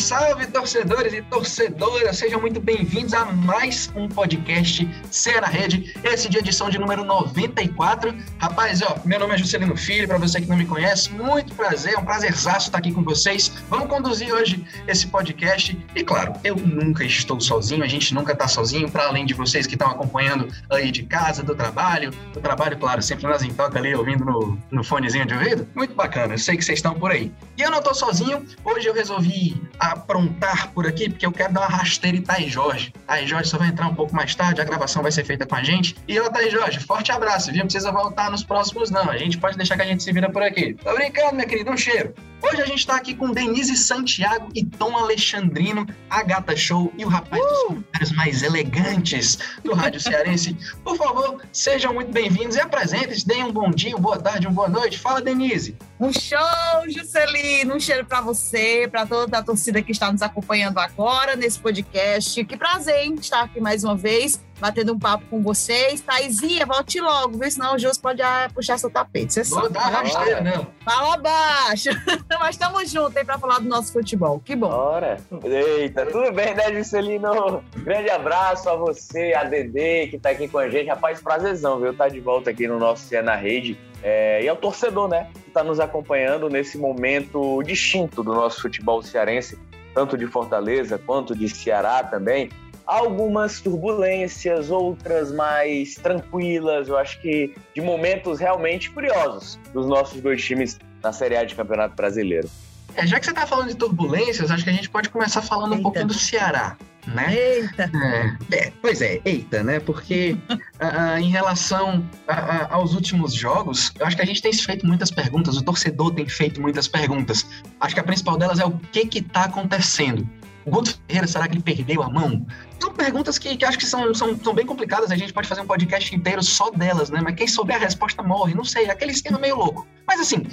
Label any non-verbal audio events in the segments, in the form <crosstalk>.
Salve, torcedores e torcedoras! Sejam muito bem-vindos a mais um podcast Cena Rede, esse de edição de número 94. Rapaz, ó, meu nome é Juscelino Filho, para você que não me conhece, muito prazer, é um prazerzaço estar aqui com vocês. Vamos conduzir hoje esse podcast e, claro, eu nunca estou sozinho, a gente nunca está sozinho, para além de vocês que estão acompanhando aí de casa, do trabalho, do trabalho, claro, sempre nas em toca ali, ouvindo no, no fonezinho de ouvido. Muito bacana, eu sei que vocês estão por aí. E eu não estou sozinho, hoje eu resolvi aprontar por aqui, porque eu quero dar uma rasteira em Thaís Jorge. Thaís Jorge só vai entrar um pouco mais tarde, a gravação vai ser feita com a gente. E eu, Thaís Jorge, forte abraço, viu? Não precisa voltar nos próximos, não. A gente pode deixar que a gente se vira por aqui. Tô brincando, minha querida, um cheiro. Hoje a gente tá aqui com Denise Santiago e Tom Alexandrino, a Gata Show e o rapaz uh! dos comentários mais elegantes do Rádio Cearense. Por favor, sejam muito bem-vindos e apresentem-se, deem um bom dia, uma boa tarde, uma boa noite. Fala, Denise. Um show, Juscelino, um cheiro para você, para toda a torcida que está nos acompanhando agora nesse podcast. Que prazer, hein, estar aqui mais uma vez batendo um papo com vocês. Thaisinha, volte logo, viu? Senão o Jus pode ah, puxar seu tapete. Você sabe. Não rasteira, não. Fala baixo. <laughs> Mas estamos juntos aí para falar do nosso futebol. Que bom. Bora. Eita, tudo bem, né, Juscelino? Grande abraço a você, a Dedê, que tá aqui com a gente. Rapaz, prazerzão, viu? Tá de volta aqui no nosso Cena na Rede. É, e ao torcedor, né, que está nos acompanhando nesse momento distinto do nosso futebol cearense, tanto de Fortaleza quanto de Ceará também algumas turbulências, outras mais tranquilas. Eu acho que de momentos realmente curiosos dos nossos dois times na Série A de Campeonato Brasileiro. É, já que você está falando de turbulências, acho que a gente pode começar falando eita. um pouquinho do Ceará, né? Eita! É, é pois é, eita, né? Porque <laughs> uh, em relação aos últimos jogos, eu acho que a gente tem feito muitas perguntas, o torcedor tem feito muitas perguntas. Acho que a principal delas é o que está acontecendo. Guto Ferreira, será que ele perdeu a mão? São perguntas que, que acho que são, são, são bem complicadas, a gente pode fazer um podcast inteiro só delas, né? Mas quem souber a resposta morre, não sei, aquele esquema meio louco. Mas assim,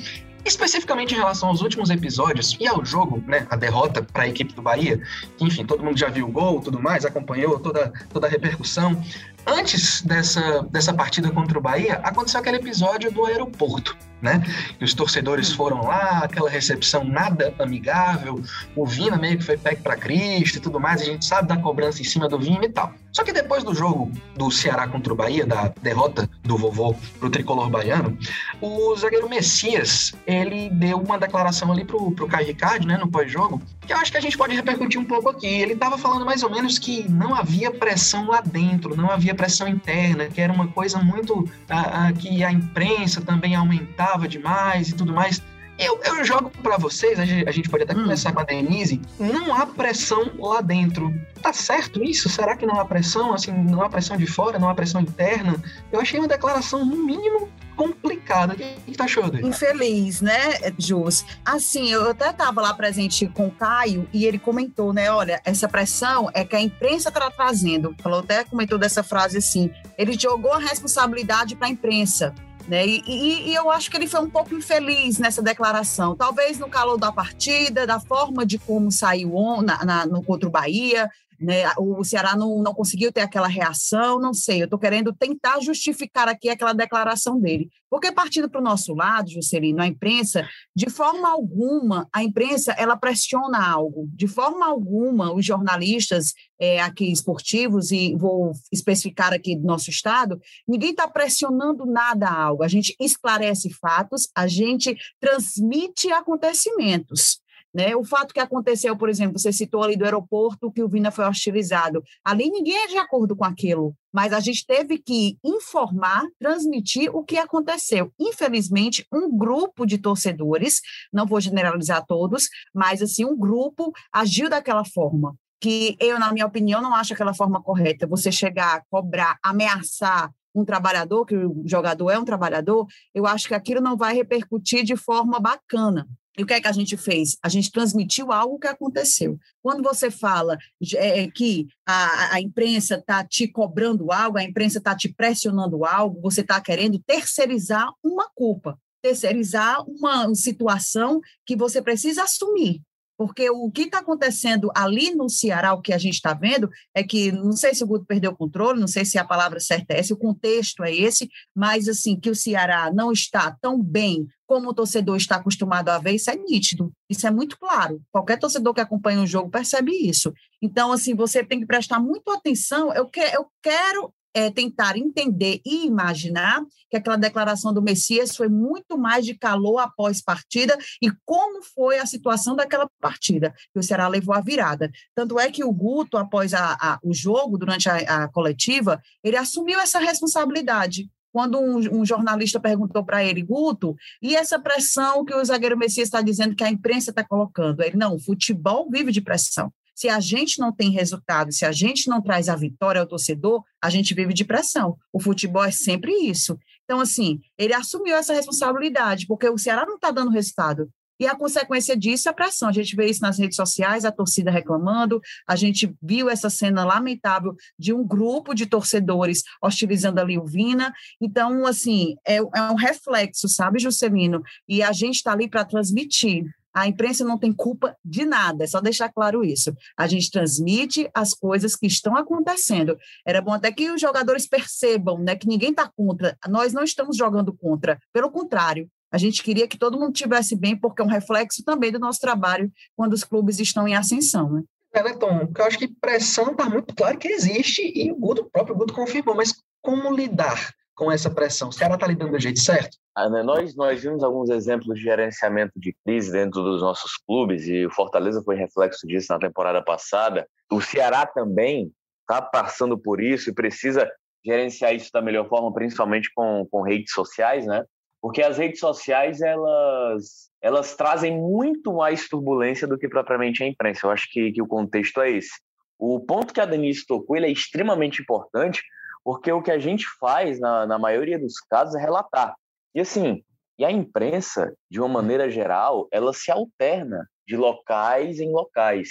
especificamente em relação aos últimos episódios e ao jogo, né, a derrota para a equipe do Bahia, que, enfim, todo mundo já viu o gol, tudo mais, acompanhou toda, toda a repercussão. Antes dessa, dessa partida contra o Bahia, aconteceu aquele episódio do aeroporto, né? E os torcedores foram lá, aquela recepção nada amigável, o Vina meio que foi pego para Cristo e tudo mais, a gente sabe da cobrança em cima do Vina e tal. Só que depois do jogo do Ceará contra o Bahia, da derrota do vovô pro tricolor baiano, o zagueiro Messias, ele deu uma declaração ali pro, pro Caio Ricardo, né, no pós-jogo, que eu acho que a gente pode repercutir um pouco aqui. Ele tava falando mais ou menos que não havia pressão lá dentro, não havia pressão interna, que era uma coisa muito. a que a imprensa também aumentava demais e tudo mais. Eu, eu jogo para vocês, a gente pode até hum. começar com a Denise. Não há pressão lá dentro. Tá certo isso? Será que não há pressão? Assim, não há pressão de fora, não há pressão interna? Eu achei uma declaração, no mínimo, complicada. O que, tá achando? Infeliz, né, Jus? Assim, eu até estava lá presente com o Caio e ele comentou, né? Olha, essa pressão é que a imprensa está trazendo. Falou até comentou dessa frase assim. Ele jogou a responsabilidade para a imprensa. Né? E, e, e, eu acho que ele foi um pouco infeliz nessa declaração. Talvez no calor da partida, da forma de como saiu on, na, na, no contra o Bahia, né? O Ceará não, não conseguiu ter aquela reação, não sei. Eu estou querendo tentar justificar aqui aquela declaração dele. Porque partindo para o nosso lado, Juscelino, a imprensa, de forma alguma, a imprensa ela pressiona algo. De forma alguma, os jornalistas é, aqui esportivos, e vou especificar aqui do nosso estado, ninguém está pressionando nada a algo. A gente esclarece fatos, a gente transmite acontecimentos. Né? O fato que aconteceu, por exemplo, você citou ali do aeroporto que o Vina foi hostilizado. Ali ninguém é de acordo com aquilo, mas a gente teve que informar, transmitir o que aconteceu. Infelizmente, um grupo de torcedores, não vou generalizar todos, mas assim, um grupo agiu daquela forma que eu, na minha opinião, não acho aquela forma correta. Você chegar, cobrar, ameaçar um trabalhador, que o jogador é um trabalhador, eu acho que aquilo não vai repercutir de forma bacana. E o que é que a gente fez? A gente transmitiu algo que aconteceu. Quando você fala é, que a, a imprensa está te cobrando algo, a imprensa está te pressionando algo, você está querendo terceirizar uma culpa, terceirizar uma situação que você precisa assumir. Porque o que está acontecendo ali no Ceará, o que a gente está vendo, é que, não sei se o Guto perdeu o controle, não sei se a palavra certa é essa, o contexto é esse, mas, assim, que o Ceará não está tão bem como o torcedor está acostumado a ver, isso é nítido, isso é muito claro. Qualquer torcedor que acompanha o jogo percebe isso. Então, assim, você tem que prestar muito atenção. Eu, que, eu quero é, tentar entender e imaginar que aquela declaração do Messias foi muito mais de calor após partida e como foi a situação daquela partida, que o Ceará levou a virada. Tanto é que o Guto, após a, a, o jogo, durante a, a coletiva, ele assumiu essa responsabilidade quando um, um, jornalista perguntou para ele, Guto, e essa pressão que o zagueiro Messias está dizendo que a imprensa está colocando? Ele, não, o futebol vive de pressão. Se a gente não tem resultado, se a gente não traz a vitória ao torcedor, a gente vive de pressão. O futebol é sempre isso. Então, assim, ele assumiu essa responsabilidade, porque o Ceará não está dando resultado. E a consequência disso é a pressão. A gente vê isso nas redes sociais, a torcida reclamando, a gente viu essa cena lamentável de um grupo de torcedores hostilizando a Liuvina. Então, assim, é, é um reflexo, sabe, Juscelino? E a gente está ali para transmitir. A imprensa não tem culpa de nada, é só deixar claro isso. A gente transmite as coisas que estão acontecendo. Era bom até que os jogadores percebam né, que ninguém está contra. Nós não estamos jogando contra, pelo contrário. A gente queria que todo mundo estivesse bem, porque é um reflexo também do nosso trabalho quando os clubes estão em ascensão. Né? É, Tom? Porque eu acho que pressão está muito claro que existe e o, Guto, o próprio Guto confirmou, mas como lidar com essa pressão? O Ceará está lidando do jeito certo? Ah, né, nós, nós vimos alguns exemplos de gerenciamento de crise dentro dos nossos clubes e o Fortaleza foi reflexo disso na temporada passada. O Ceará também está passando por isso e precisa gerenciar isso da melhor forma, principalmente com, com redes sociais, né? Porque as redes sociais, elas, elas trazem muito mais turbulência do que propriamente a imprensa. Eu acho que, que o contexto é esse. O ponto que a Denise tocou ele é extremamente importante, porque o que a gente faz, na, na maioria dos casos, é relatar. E assim, e a imprensa, de uma maneira geral, ela se alterna de locais em locais.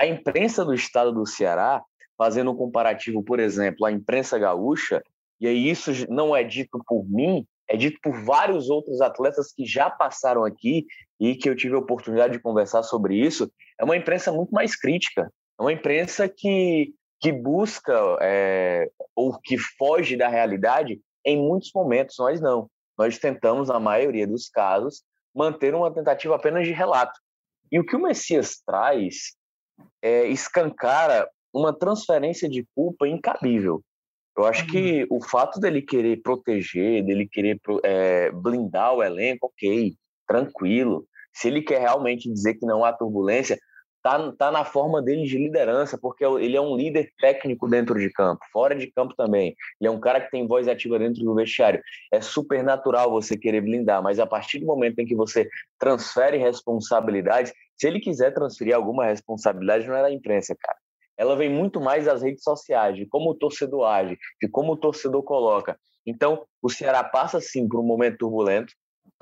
A imprensa do estado do Ceará, fazendo um comparativo, por exemplo, a imprensa gaúcha, e aí isso não é dito por mim, é dito por vários outros atletas que já passaram aqui e que eu tive a oportunidade de conversar sobre isso, é uma imprensa muito mais crítica. É uma imprensa que que busca é, ou que foge da realidade em muitos momentos, nós não. Nós tentamos, na maioria dos casos, manter uma tentativa apenas de relato. E o que o Messias traz é, escancara uma transferência de culpa incabível. Eu acho que uhum. o fato dele querer proteger, dele querer é, blindar o elenco, ok, tranquilo. Se ele quer realmente dizer que não há turbulência, tá, tá na forma dele de liderança, porque ele é um líder técnico dentro de campo, fora de campo também. Ele é um cara que tem voz ativa dentro do vestiário. É super natural você querer blindar, mas a partir do momento em que você transfere responsabilidades, se ele quiser transferir alguma responsabilidade, não é da imprensa, cara. Ela vem muito mais das redes sociais, de como o torcedor age, de como o torcedor coloca. Então, o Ceará passa sim por um momento turbulento,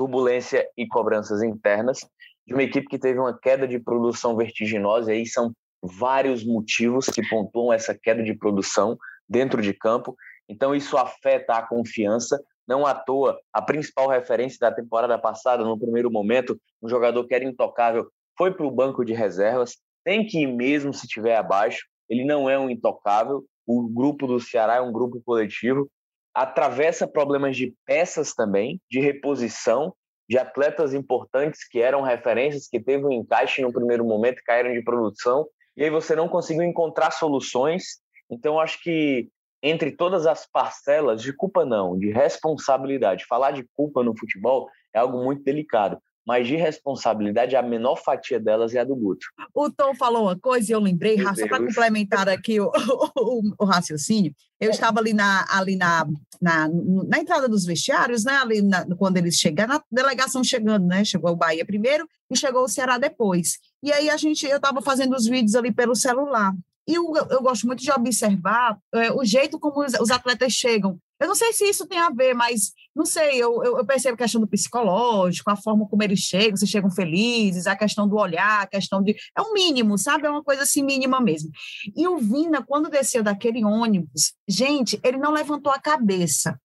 turbulência e cobranças internas, de uma equipe que teve uma queda de produção vertiginosa, e aí são vários motivos que pontuam essa queda de produção dentro de campo. Então, isso afeta a confiança. Não à toa, a principal referência da temporada passada, no primeiro momento, um jogador que era intocável, foi para o banco de reservas. Tem que ir mesmo se estiver abaixo. Ele não é um intocável. O grupo do Ceará é um grupo coletivo. Atravessa problemas de peças também, de reposição de atletas importantes que eram referências, que teve um encaixe no primeiro momento, caíram de produção, e aí você não conseguiu encontrar soluções. Então, acho que entre todas as parcelas, de culpa não, de responsabilidade, falar de culpa no futebol é algo muito delicado mas de responsabilidade, a menor fatia delas é a do Guto. O Tom falou uma coisa e eu lembrei, Meu só para complementar aqui o, <laughs> o, o, raciocínio. Eu é. estava ali, na, ali na, na, na entrada dos vestiários, né? Ali na, quando eles chegaram, na delegação chegando, né? Chegou o Bahia primeiro e chegou o Ceará depois. E aí a gente, eu estava fazendo os vídeos ali pelo celular. E eu, eu gosto muito de observar é, o jeito como os, os, atletas chegam. Eu não sei se isso tem a ver, mas não sei, eu, eu, eu, percebo a questão do psicológico, a forma como eles chegam, se chegam felizes, a questão do olhar, a questão de. É o um mínimo, sabe? É uma coisa assim mínima mesmo. E o Vina, quando desceu daquele ônibus, gente, ele não levantou a cabeça.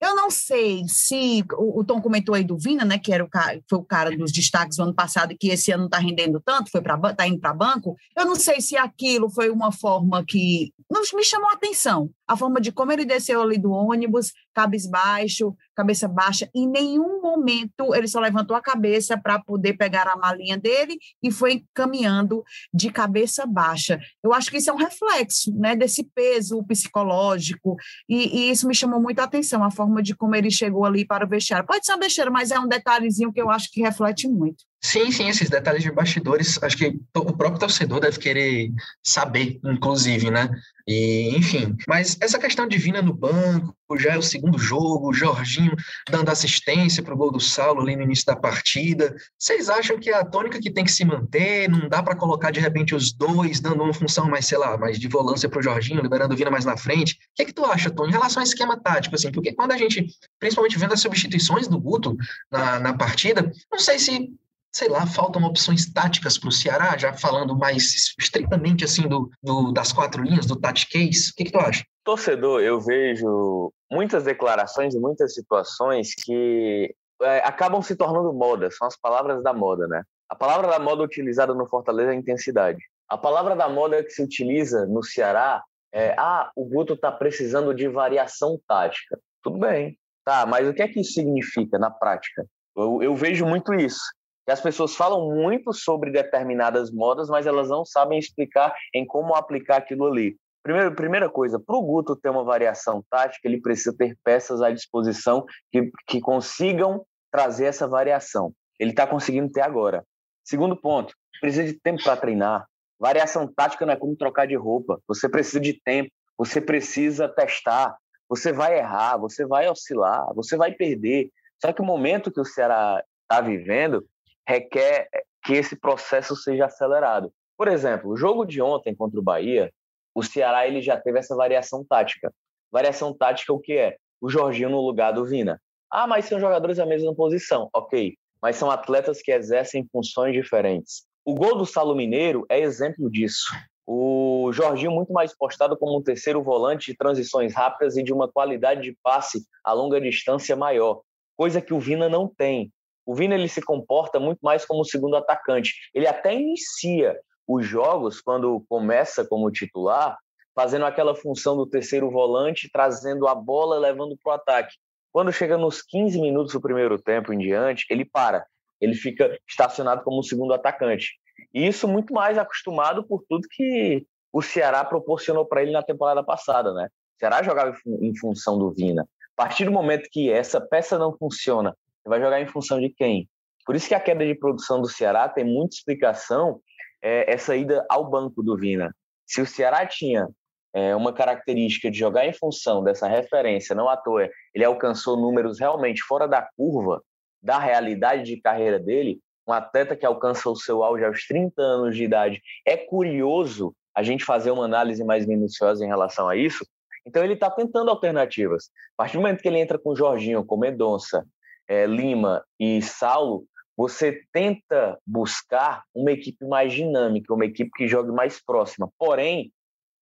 Eu não sei se o, o, Tom comentou aí do Vina, né, que era o cara, foi o cara dos destaques do ano passado e que esse ano não está rendendo tanto, foi para tá indo para banco. Eu não sei se aquilo foi uma forma que não me chamou a atenção. A forma de como ele desceu ali do ônibus, cabisbaixo, cabeça baixa, em nenhum momento ele só levantou a cabeça para poder pegar a malinha dele e foi caminhando de cabeça baixa. Eu acho que isso é um reflexo, né, desse peso psicológico e, e isso me chamou muito a atenção, a forma de como ele chegou ali para o vestiário. Pode ser uma besteira, mas é um detalhezinho que eu acho que reflete muito. Sim, sim, esses detalhes de bastidores, acho que o próprio torcedor deve querer saber, inclusive, né? E, enfim, mas essa questão de Vina no banco, já é o segundo jogo, o Jorginho dando assistência para o gol do Saulo ali no início da partida. Vocês acham que é a tônica que tem que se manter? Não dá para colocar de repente os dois dando uma função mais, sei lá, mais de volância para o Jorginho, liberando o Vina mais na frente? O que é que tu acha, Tom, em relação ao esquema tático? Assim, porque quando a gente, principalmente vendo as substituições do Guto na, na partida, não sei se sei lá, faltam opções táticas para o Ceará, já falando mais estritamente assim do, do, das quatro linhas, do case. O que, que tu acha? Torcedor, eu vejo muitas declarações muitas situações que é, acabam se tornando moda, são as palavras da moda, né? A palavra da moda utilizada no Fortaleza é intensidade. A palavra da moda que se utiliza no Ceará é: ah, o Guto está precisando de variação tática. Tudo bem, tá, mas o que é que isso significa na prática? Eu, eu vejo muito isso que as pessoas falam muito sobre determinadas modas, mas elas não sabem explicar em como aplicar aquilo ali. Primeiro, primeira coisa, para o Guto ter uma variação tática, ele precisa ter peças à disposição que, que consigam trazer essa variação. Ele está conseguindo ter agora. Segundo ponto, precisa de tempo para treinar. Variação tática não é como trocar de roupa. Você precisa de tempo, você precisa testar. Você vai errar, você vai oscilar, você vai perder. Só que o momento que o Ceará está vivendo requer que esse processo seja acelerado. Por exemplo, o jogo de ontem contra o Bahia, o Ceará ele já teve essa variação tática. Variação tática o que é? O Jorginho no lugar do Vina. Ah, mas são jogadores da mesma posição. Ok, mas são atletas que exercem funções diferentes. O gol do Salo Mineiro é exemplo disso. O Jorginho muito mais postado como um terceiro volante de transições rápidas e de uma qualidade de passe a longa distância maior, coisa que o Vina não tem. O Vina ele se comporta muito mais como segundo atacante. Ele até inicia os jogos quando começa como titular, fazendo aquela função do terceiro volante, trazendo a bola, levando para o ataque. Quando chega nos 15 minutos do primeiro tempo em diante, ele para. Ele fica estacionado como segundo atacante. E isso muito mais acostumado por tudo que o Ceará proporcionou para ele na temporada passada, né? O Ceará jogava em função do Vina. A partir do momento que essa peça não funciona vai jogar em função de quem? Por isso que a queda de produção do Ceará tem muita explicação é, essa ida ao banco do Vina. Se o Ceará tinha é, uma característica de jogar em função dessa referência, não à toa, ele alcançou números realmente fora da curva da realidade de carreira dele, um atleta que alcança o seu auge aos 30 anos de idade. É curioso a gente fazer uma análise mais minuciosa em relação a isso. Então ele está tentando alternativas. A partir do momento que ele entra com Jorginho, com Medonça, é, Lima e Saulo, você tenta buscar uma equipe mais dinâmica, uma equipe que jogue mais próxima. Porém,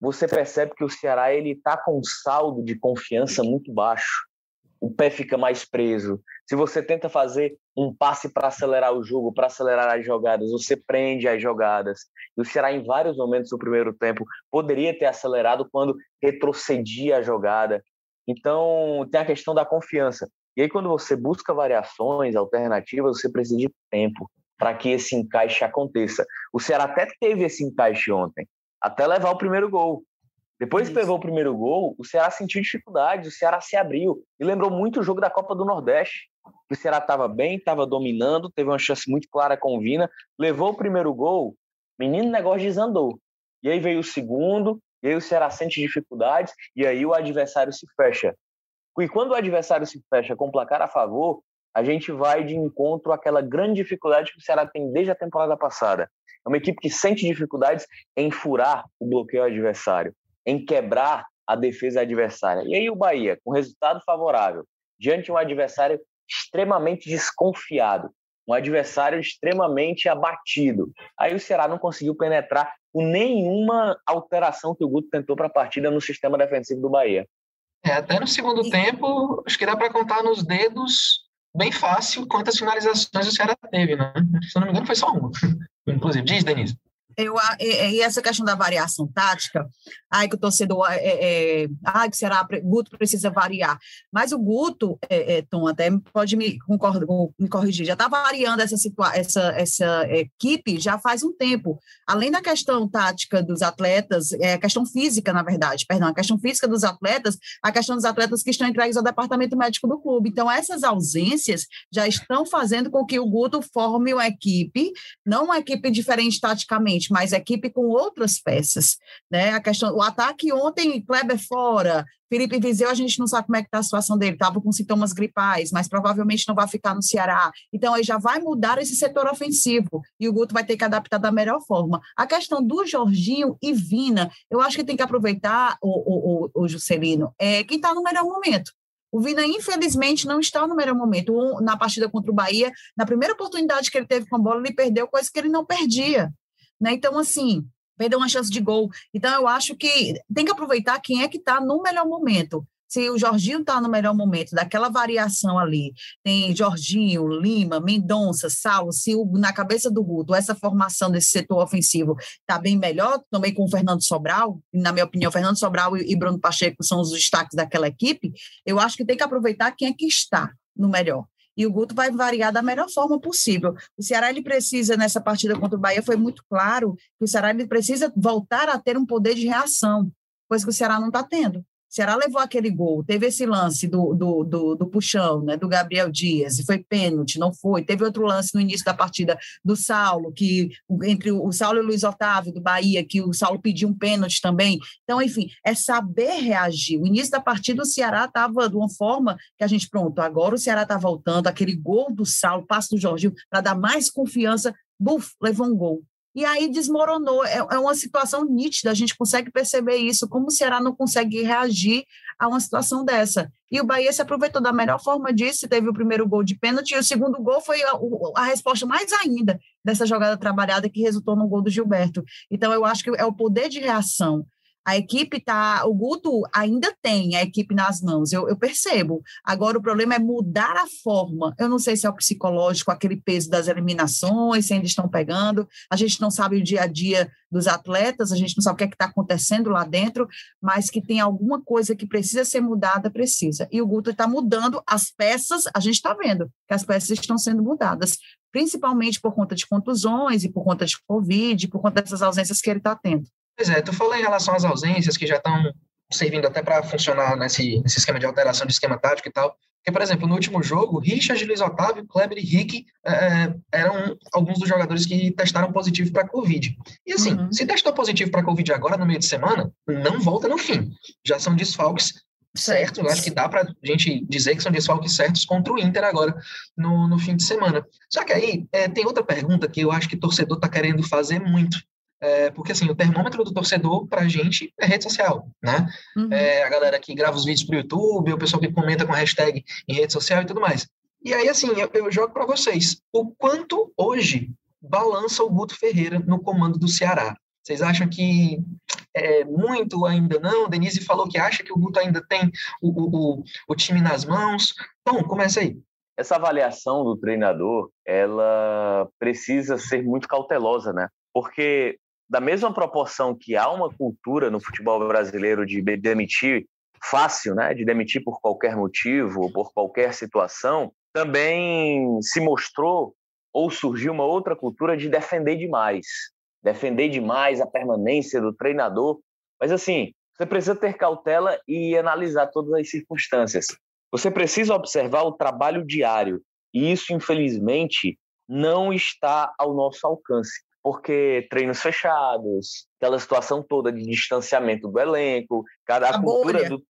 você percebe que o Ceará ele está com um saldo de confiança muito baixo. O pé fica mais preso. Se você tenta fazer um passe para acelerar o jogo, para acelerar as jogadas, você prende as jogadas. E o Ceará, em vários momentos do primeiro tempo, poderia ter acelerado quando retrocedia a jogada. Então, tem a questão da confiança. E aí, quando você busca variações, alternativas, você precisa de tempo para que esse encaixe aconteça. O Ceará até teve esse encaixe ontem, até levar o primeiro gol. Depois que levou o primeiro gol, o Ceará sentiu dificuldade, o Ceará se abriu. E lembrou muito o jogo da Copa do Nordeste. O Ceará estava bem, estava dominando, teve uma chance muito clara com o Vina, levou o primeiro gol, menino, negócio desandou. E aí veio o segundo, e aí o Ceará sente dificuldades, e aí o adversário se fecha. E quando o adversário se fecha com placar a favor, a gente vai de encontro àquela grande dificuldade que o Ceará tem desde a temporada passada. É uma equipe que sente dificuldades em furar o bloqueio adversário, em quebrar a defesa adversária. E aí o Bahia, com resultado favorável, diante de um adversário extremamente desconfiado, um adversário extremamente abatido. Aí o Ceará não conseguiu penetrar com nenhuma alteração que o Guto tentou para a partida no sistema defensivo do Bahia. É, até no segundo tempo, acho que dá para contar nos dedos bem fácil quantas finalizações o Ceará teve, né? Se eu não me engano, foi só uma. <laughs> Inclusive, diz, Denise. Eu, e essa questão da variação tática, ai que o torcedor, é, é, é ai que será, Guto precisa variar. Mas o Guto, é, é, Tom, até pode me, concorda, me corrigir, já está variando essa, essa, essa equipe já faz um tempo. Além da questão tática dos atletas, é questão física, na verdade, perdão, a questão física dos atletas, a questão dos atletas que estão entregues ao departamento médico do clube. Então, essas ausências já estão fazendo com que o Guto forme uma equipe, não uma equipe diferente taticamente, mas equipe com outras peças, né? A questão, o ataque ontem, Kleber fora, Felipe Viseu, a gente não sabe como é que está a situação dele, estava com sintomas gripais, mas provavelmente não vai ficar no Ceará. Então, aí já vai mudar esse setor ofensivo e o Guto vai ter que adaptar da melhor forma. A questão do Jorginho e Vina, eu acho que tem que aproveitar, o, o, o, o Juscelino, é, quem está no melhor momento. O Vina, infelizmente, não está no melhor momento. Na partida contra o Bahia, na primeira oportunidade que ele teve com a bola, ele perdeu coisa que ele não perdia. Né? Então, assim, perdeu uma chance de gol. Então, eu acho que tem que aproveitar quem é que está no melhor momento. Se o Jorginho está no melhor momento, daquela variação ali, tem Jorginho, Lima, Mendonça, Saulo, se o, na cabeça do Guto essa formação desse setor ofensivo está bem melhor, também com o Fernando Sobral, na minha opinião, Fernando Sobral e, e Bruno Pacheco são os destaques daquela equipe, eu acho que tem que aproveitar quem é que está no melhor e o Guto vai variar da melhor forma possível. O Ceará ele precisa, nessa partida contra o Bahia, foi muito claro que o Ceará ele precisa voltar a ter um poder de reação, coisa que o Ceará não está tendo. Ceará levou aquele gol, teve esse lance do, do, do, do, puxão, né, do Gabriel Dias, e foi pênalti, não foi. Teve outro lance no início da partida do Saulo, que entre o Saulo e o Luiz Otávio, do Bahia, que o Saulo pediu um pênalti também. Então, enfim, é saber reagir. O início da partida, o Ceará estava de uma forma que a gente, pronto, agora o Ceará está voltando, aquele gol do Saulo, passo do Jorginho, para dar mais confiança, buf, levou um gol e aí desmoronou. É, é, uma situação nítida, a gente consegue perceber isso, como o Ceará não consegue reagir a uma situação dessa. E o Bahia se aproveitou da melhor forma disso, teve o primeiro gol de pênalti, e o segundo gol foi a, a resposta mais ainda dessa jogada trabalhada que resultou no gol do Gilberto. Então, eu acho que é o poder de reação a equipe tá, o Guto ainda tem a equipe nas mãos, eu, eu, percebo. Agora o problema é mudar a forma. Eu não sei se é o psicológico, aquele peso das eliminações, se ainda estão pegando. A gente não sabe o dia a dia dos atletas, a gente não sabe o que é está acontecendo lá dentro, mas que tem alguma coisa que precisa ser mudada, precisa. E o Guto está mudando as peças, a gente está vendo que as peças estão sendo mudadas, principalmente por conta de contusões e por conta de Covid, por conta dessas ausências que ele está tendo. Pois é, tu falou em relação às ausências que já estão servindo até para funcionar nesse, nesse esquema de alteração de esquema tático e tal. Porque, por exemplo, no último jogo, Richard, Luiz Otávio, Kleber e Rick é, é, eram alguns dos jogadores que testaram positivo para Covid. E assim, uhum. se testou positivo para Covid agora, no meio de semana, não volta no fim. Já são desfalques certos. Acho que dá para a gente dizer que são desfalques certos contra o Inter agora, no, no fim de semana. Só que aí é, tem outra pergunta que eu acho que o torcedor está querendo fazer muito. É, porque assim, o termômetro do torcedor para a gente é rede social, né? Uhum. É, a galera que grava os vídeos para o YouTube, o pessoal que comenta com hashtag em rede social e tudo mais. E aí, assim, eu, eu jogo para vocês. O quanto hoje balança o Guto Ferreira no comando do Ceará? Vocês acham que é muito ainda não? Denise falou que acha que o Guto ainda tem o, o, o time nas mãos. Bom, começa aí. Essa avaliação do treinador, ela precisa ser muito cautelosa, né? Porque da mesma proporção que há uma cultura no futebol brasileiro de demitir fácil, né, de demitir por qualquer motivo por qualquer situação, também se mostrou ou surgiu uma outra cultura de defender demais, defender demais a permanência do treinador. Mas assim, você precisa ter cautela e analisar todas as circunstâncias. Você precisa observar o trabalho diário e isso, infelizmente, não está ao nosso alcance porque treinos fechados, aquela situação toda de distanciamento do elenco, cada a, a cultura do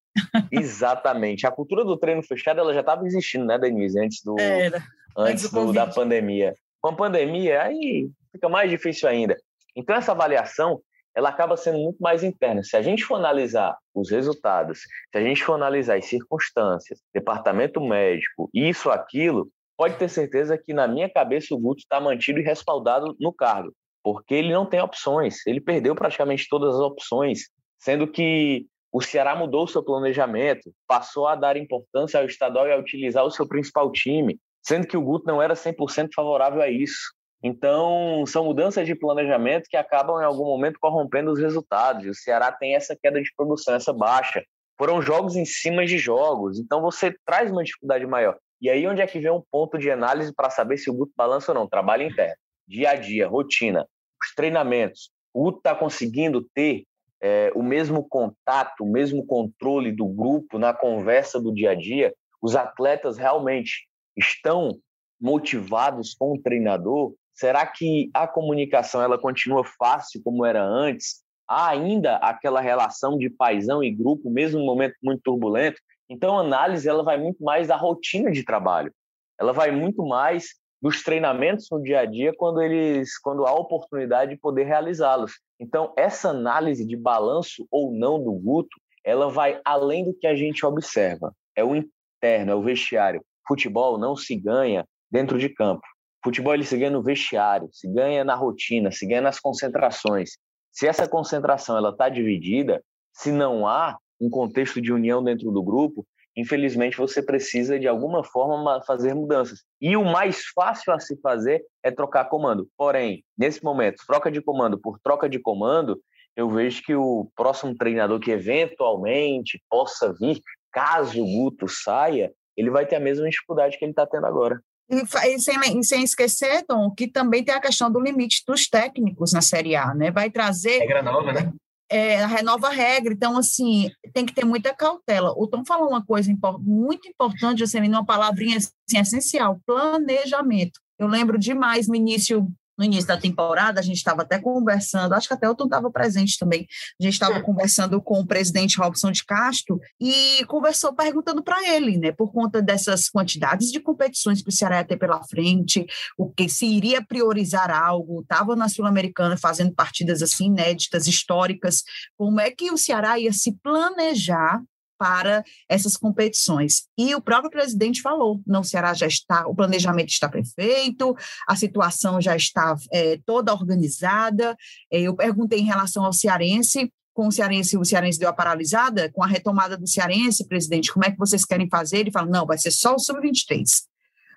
Exatamente. A cultura do treino fechado ela já estava existindo, né, Denise, antes do Era. antes, Antes do do, da pandemia. Com a pandemia aí fica mais difícil ainda. Então essa avaliação ela acaba sendo muito mais interna. Se a gente for analisar os resultados, se a gente for analisar as circunstâncias, departamento médico, isso, aquilo, pode ter certeza que na minha cabeça o Guto está mantido e respaldado no cargo, porque ele não tem opções. Ele perdeu praticamente todas as opções, sendo que o Ceará mudou o seu planejamento, passou a dar importância ao estadual e a utilizar o seu principal time, sendo que o Guto não era 100% favorável a isso. Então, são mudanças de planejamento que acabam, em algum momento, corrompendo os resultados. E o Ceará tem essa queda de produção, essa baixa. Foram jogos em cima de jogos, então você traz uma dificuldade maior. E aí, onde é que vem um ponto de análise para saber se o Guto balança ou não? Trabalho interno, dia a dia, rotina, os treinamentos. O Guto está conseguindo ter é, o mesmo contato, o mesmo controle do grupo na conversa do dia a dia? Os atletas realmente estão motivados com o treinador? Será que a comunicação ela continua fácil como era antes? Há ainda aquela relação de paisão e grupo, mesmo no momento muito turbulento? Então, a análise ela vai muito mais da rotina de trabalho. Ela vai muito mais dos treinamentos no dia a dia quando eles, quando há oportunidade de poder realizá-los. Então, essa análise de balanço ou não do Guto, ela vai além do que a gente observa. É o interno, é o vestiário. Futebol não se ganha dentro de campo. Futebol ele se ganha no vestiário, se ganha na rotina, se ganha nas concentrações. Se essa concentração ela está dividida, se não há um contexto de união dentro do grupo, infelizmente você precisa de alguma forma fazer mudanças. E o mais fácil a se fazer é trocar comando. Porém, nesse momento, troca de comando por troca de comando, eu vejo que o próximo treinador que eventualmente possa vir, caso o Guto saia, ele vai ter a mesma dificuldade que ele está tendo agora. E, sem, sem esquecer, Tom, que também tem a questão do limite dos técnicos na Série A, né? Vai trazer. Regra nova, né? É, renova a regra, então, assim, tem que ter muita cautela. O Tom falou uma coisa muito importante, assim, uma palavrinha assim, essencial: planejamento. Eu lembro demais no início no início da temporada, a gente estava até conversando, acho que até o Tom estava presente também, a gente estava conversando com o presidente Robson de Castro e conversou perguntando para ele, né, por conta dessas quantidades de competições que o Ceará ia ter pela frente, o que se iria priorizar algo, estava na Sul-Americana fazendo partidas assim inéditas, históricas, como é que o Ceará ia se planejar para essas competições. E o próprio presidente falou: não, o Ceará já está, o planejamento está perfeito, a situação já está é, toda organizada. Eu perguntei em relação ao cearense. Com o Cearense, o Cearense deu a paralisada, com a retomada do Cearense, presidente, como é que vocês querem fazer? Ele fala: não, vai ser só o Sub-23.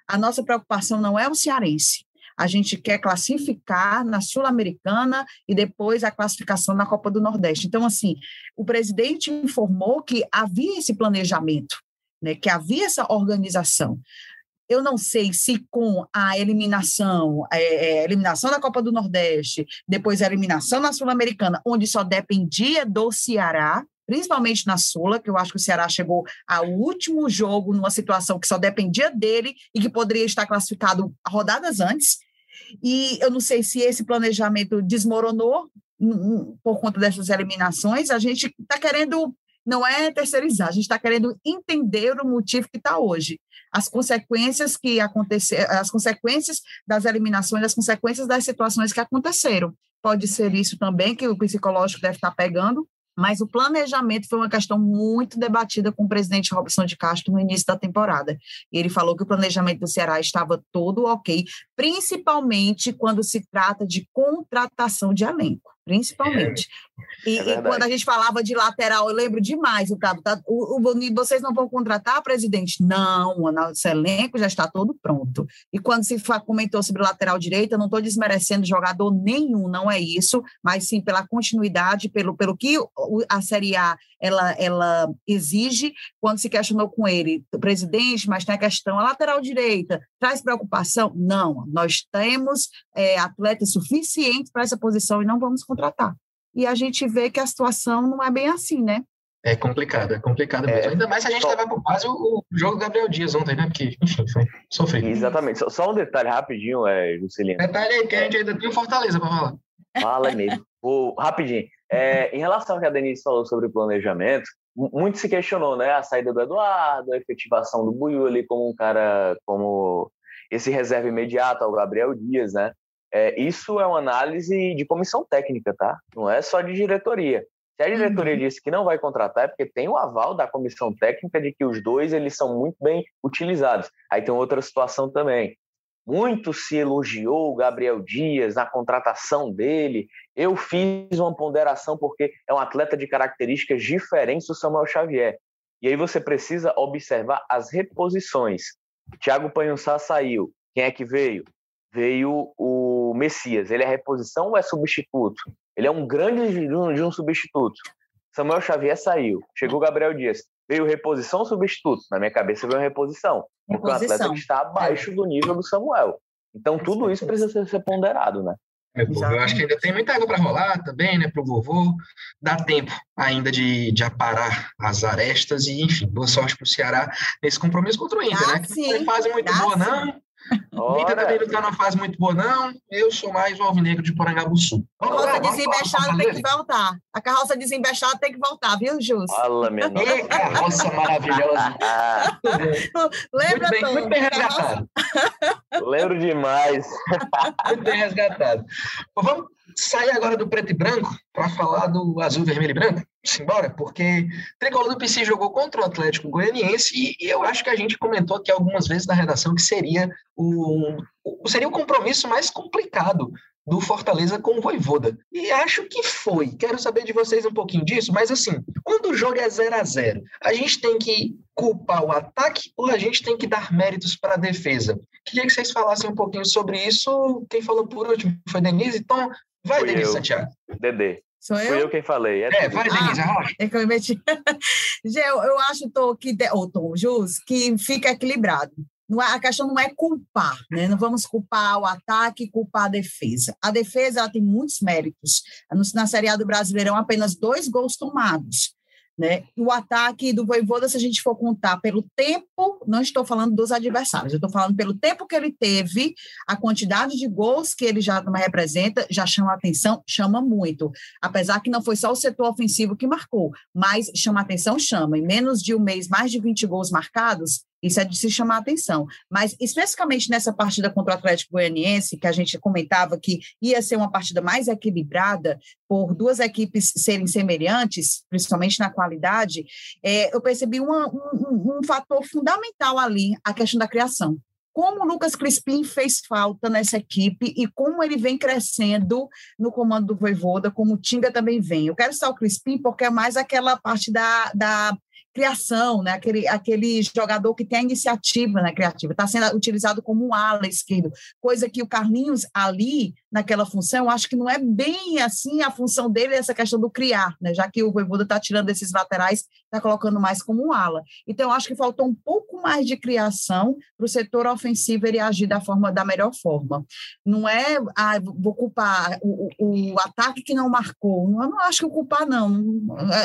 A nossa preocupação não é o Cearense, a gente quer classificar na Sul-Americana e depois a classificação na Copa do Nordeste. Então, assim, o presidente informou que havia esse planejamento, né, que havia essa organização. Eu não sei se com a eliminação, é, eliminação da Copa do Nordeste, depois a eliminação na Sul-Americana, onde só dependia do Ceará, principalmente na Sula, que eu acho que o Ceará chegou ao último jogo numa situação que só dependia dele e que poderia estar classificado rodadas antes. E eu não sei se esse planejamento desmoronou por conta dessas eliminações. A gente está querendo, não é terceirizar, a gente está querendo entender o motivo que está hoje. As consequências que aconteceram, as consequências das eliminações, as consequências das situações que aconteceram. Pode ser isso também, que o psicológico deve estar pegando, mas o planejamento foi uma questão muito debatida com o presidente Robson de Castro no início da temporada. E ele falou que o planejamento do Ceará estava todo ok, principalmente quando se trata de contratação de elenco, principalmente. E, É e quando a gente falava de lateral, eu lembro demais, o, tá, o, o, vocês não vão contratar, presidente? Não, o nosso elenco já está todo pronto. E quando se comentou sobre lateral direita, eu não estou desmerecendo jogador nenhum, não é isso, mas sim pela continuidade, pelo, pelo que a Série A ela, ela exige, quando se questionou com ele, presidente, mas tem a questão, a lateral direita traz preocupação? Não, nós temos é, atletas suficientes para essa posição e não vamos contratar. E a gente vê que a situação não é bem assim, né? É complicado, é complicado mesmo. É, Ainda mais se a gente só... levar por base o, o, jogo do Gabriel Dias ontem, né? Porque, enfim, foi sofrido. Exatamente. Só, só um detalhe rapidinho, é, Juscelino. Detalhe aí, que a gente ainda tem o Fortaleza para falar. Fala mesmo. <laughs> o, rapidinho. É, em relação ao que a Denise falou sobre o planejamento, muito se questionou, né? A saída do Eduardo, a efetivação do Buiu ali como um cara, como esse reserva imediato ao Gabriel Dias, né? É, isso é uma análise de comissão técnica, tá? Não é só de diretoria. Se a diretoria uhum. disse que não vai contratar, é porque tem o aval da comissão técnica de que os dois eles são muito bem utilizados. Aí tem outra situação também. Muito se elogiou o Gabriel Dias na contratação dele. Eu fiz uma ponderação porque é um atleta de características diferentes do Samuel Xavier. E aí você precisa observar as reposições. Thiago Panhussá saiu. Quem é que veio? Veio o Messias. Ele é reposição ou é substituto? Ele é um grande de um, de um substituto. Samuel Xavier saiu. Chegou o Gabriel Dias. Veio reposição ou substituto? Na minha cabeça veio reposição. Porque o atleta está abaixo do nível do Samuel. Então tudo isso precisa ser ponderado, né? É, eu acho que ainda tem muita água para rolar também, né, para o vovô. Dá tempo ainda de, de aparar as arestas e, enfim, boa sorte para o Ceará nesse compromisso contra o Inter, dá né? Que sim, não faz muito boa, sim. não. O Inter também não está numa fase muito boa, não. Eu sou mais o Alvinegro de Porangabuçu. A carroça desembechada tem que voltar. A carroça desembechada tem que voltar, viu, Jus? Fala, minha nossa. carroça maravilhosa. <laughs> Lembra, muito bem, muito bem resgatado. <laughs> Lembro demais. muito bem resgatado. Vamos sair agora do preto e branco para falar do azul, vermelho e branco? Simbora, porque Tricolor do PC jogou contra o Atlético Goianiense e, eu acho que a gente comentou aqui algumas vezes na redação que seria o, o, seria o compromisso mais complicado do Fortaleza com o Voivoda. E acho que foi. Quero saber de vocês um pouquinho disso, mas assim, quando o jogo é 0 a 0 a gente tem que culpar o ataque ou a gente tem que dar méritos para a defesa? Queria que vocês falassem um pouquinho sobre isso. Quem falou por último foi Denise, então vai, Fui Denise eu. Santiago. Dedê. Sou eu? Fui eu quem falei. É, é vai, Denise, ah, É que eu meti. <laughs> Gê, eu, eu acho, Tô, que, ou Tom, Jus, que fica equilibrado. É, a questão não é culpar, né? Não vamos culpar o ataque culpar a defesa. A defesa tem muitos méritos. Na Série A do Brasileirão, apenas dois gols tomados. Né? O ataque do Voivoda, se a gente for contar pelo tempo, não estou falando dos adversários, eu estou falando pelo tempo que ele teve, a quantidade de gols que ele já representa, já chama atenção, chama muito. Apesar que não foi só o setor ofensivo que marcou, mas chama atenção, chama. Em menos de um mês, mais de 20 gols marcados, isso é de se chamar a atenção. Mas, especificamente nessa partida contra o Atlético Goianiense, que a gente comentava que ia ser uma partida mais equilibrada, por duas equipes serem semelhantes, principalmente na qualidade, é, eu percebi uma, um, um fator fundamental ali, a questão da criação como o Lucas Crispim fez falta nessa equipe e como ele vem crescendo no comando do Voivoda, como o Tinga também vem. Eu quero citar o Crispim porque é mais aquela parte da, da criação, né? aquele, aquele jogador que tem a iniciativa né, criativa, está sendo utilizado como um ala esquerdo, coisa que o Carlinhos ali, naquela função, acho que não é bem assim a função dele, essa questão do criar, né? já que o Voivoda está tirando esses laterais, está colocando mais como um ala. Então, acho que faltou um pouco mais de criação para o setor ofensivo ele agir da, forma, da melhor forma. Não é, ah, vou culpar o, o, o ataque que não marcou, eu não acho que culpar, não,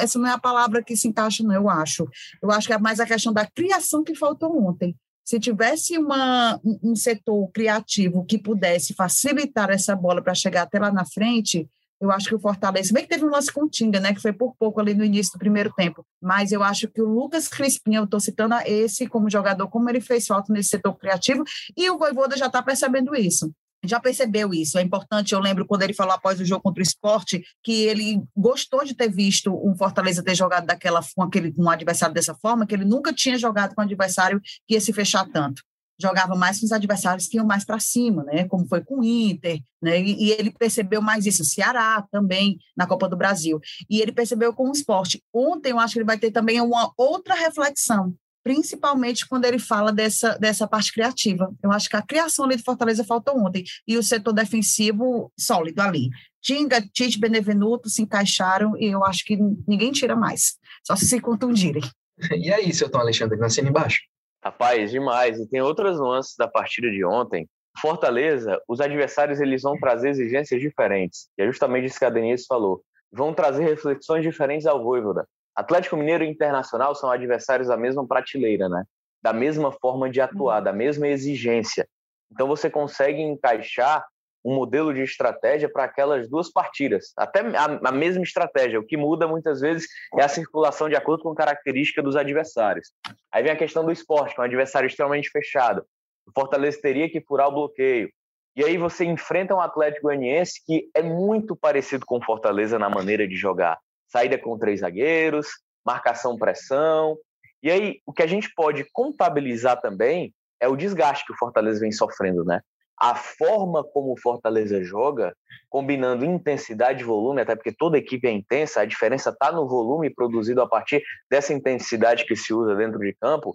essa não é a palavra que se encaixa, não, eu acho. Eu acho que é mais a questão da criação que faltou ontem. Se tivesse uma, um setor criativo que pudesse facilitar essa bola para chegar até lá na frente, eu acho que o Fortaleza, bem que teve um lance com o Tinga, né, que foi por pouco ali no início do primeiro tempo, mas eu acho que o Lucas Crispim, eu estou citando esse como jogador, como ele fez falta nesse setor criativo, e o Voivoda já está percebendo isso já percebeu isso. É importante, eu lembro quando ele falou após o jogo contra o esporte, que ele gostou de ter visto um Fortaleza ter jogado daquela com aquele um adversário dessa forma, que ele nunca tinha jogado com um adversário que ia se fechar tanto. Jogava mais com os adversários que iam mais para cima, né? Como foi com o Inter, né? E, e, ele percebeu mais isso, o Ceará também na Copa do Brasil. E ele percebeu com o esporte. Ontem eu acho que ele vai ter também uma outra reflexão principalmente quando ele fala dessa, dessa parte criativa. Eu acho que a criação ali de Fortaleza faltou ontem, e o setor defensivo sólido ali. Tinga, Tite, Benevenuto se encaixaram, e eu acho que ninguém tira mais, só se se contundirem. <laughs> E aí, seu Tom Alexandre, nascendo embaixo? Rapaz, demais. E tem outras nuances da partida de ontem. Fortaleza, os adversários eles vão trazer exigências diferentes. E é justamente isso que a Denise falou. Vão trazer reflexões diferentes ao Voivoda. Atlético Mineiro e Internacional são adversários da mesma prateleira, né? Da mesma forma de atuar, da mesma exigência. Então você consegue encaixar um modelo de estratégia para aquelas duas partidas, até a, a, mesma estratégia. O que muda muitas vezes é a circulação de acordo com a característica dos adversários. Aí vem a questão do esporte, que é um adversário extremamente fechado. O Fortaleza teria que furar o bloqueio. E aí você enfrenta um Atlético Goianiense que é muito parecido com o Fortaleza na maneira de jogar. Saída com três zagueiros, marcação pressão. E aí o que a gente pode contabilizar também é o desgaste que o Fortaleza vem sofrendo, né? a forma como o Fortaleza joga, combinando intensidade e volume, até porque toda equipe é intensa, a diferença está no volume produzido a partir dessa intensidade que se usa dentro de campo,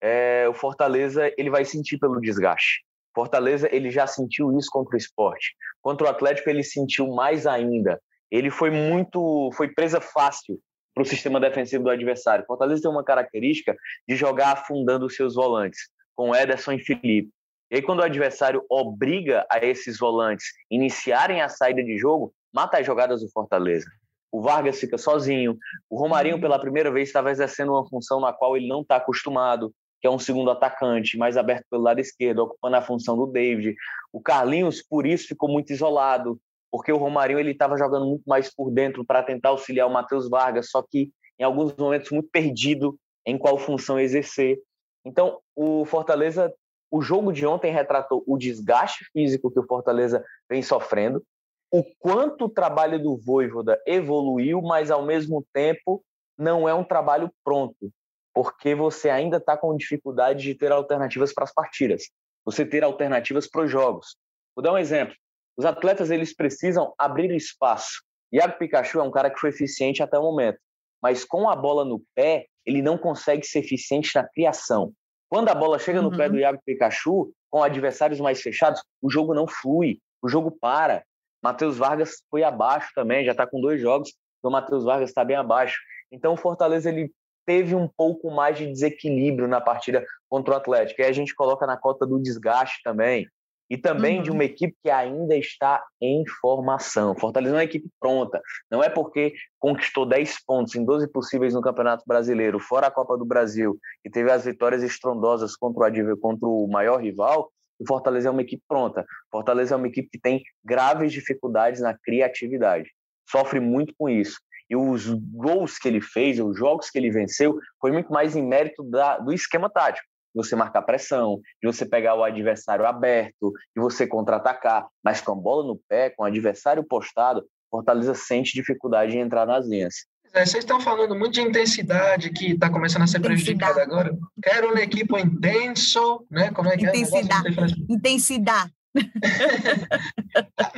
é, o Fortaleza ele vai sentir pelo desgaste. Fortaleza ele já sentiu isso contra o esporte. Contra o Atlético ele sentiu mais ainda. Ele foi muito, foi presa fácil para o sistema defensivo do adversário. Fortaleza tem uma característica de jogar afundando os seus volantes, com Ederson e Felipe. E aí, quando o adversário obriga a esses volantes iniciarem a saída de jogo, mata as jogadas do Fortaleza. O Vargas fica sozinho. O Romarinho, pela primeira vez, estava exercendo uma função na qual ele não está acostumado, que é um segundo atacante, mais aberto pelo lado esquerdo, ocupando a função do David. O Carlinhos, por isso, ficou muito isolado, porque o Romarinho ele estava jogando muito mais por dentro para tentar auxiliar o Matheus Vargas, só que em alguns momentos muito perdido em qual função exercer. Então, o Fortaleza o jogo de ontem retratou o desgaste físico que o Fortaleza vem sofrendo, o quanto o trabalho do Voivoda evoluiu, mas ao mesmo tempo não é um trabalho pronto, porque você ainda está com dificuldade de ter alternativas para as partidas, você ter alternativas para os jogos. Vou dar um exemplo. Os atletas eles precisam abrir espaço. Iago Pikachu é um cara que foi eficiente até o momento, mas com a bola no pé, ele não consegue ser eficiente na criação. Quando a bola chega no uhum. pé do Iago Pikachu, com adversários mais fechados, o jogo não flui, o jogo para. Matheus Vargas foi abaixo também, já está com dois jogos, então o Matheus Vargas está bem abaixo. Então o Fortaleza ele teve um pouco mais de desequilíbrio na partida contra o Atlético. E aí a gente coloca na cota do desgaste também e também uhum. de uma equipe que ainda está em formação. Fortaleza é uma equipe pronta. Não é porque conquistou 10 pontos em 12 possíveis no Campeonato Brasileiro, fora a Copa do Brasil, e teve as vitórias estrondosas contra o, contra o maior rival, o Fortaleza é uma equipe pronta. Fortaleza é uma equipe que tem graves dificuldades na criatividade. Sofre muito com isso. E os gols que ele fez, os jogos que ele venceu, foi muito mais em mérito da, do esquema tático de você marcar pressão, de você pegar o adversário aberto, de você contra-atacar, mas com a bola no pé, com o adversário postado, Fortaleza sente dificuldade em entrar nas linhas. É, vocês estão falando muito de intensidade que está começando a ser prejudicada agora. Quero um equipe intenso, né? Como é que intensidade. é? <laughs> Intensidade.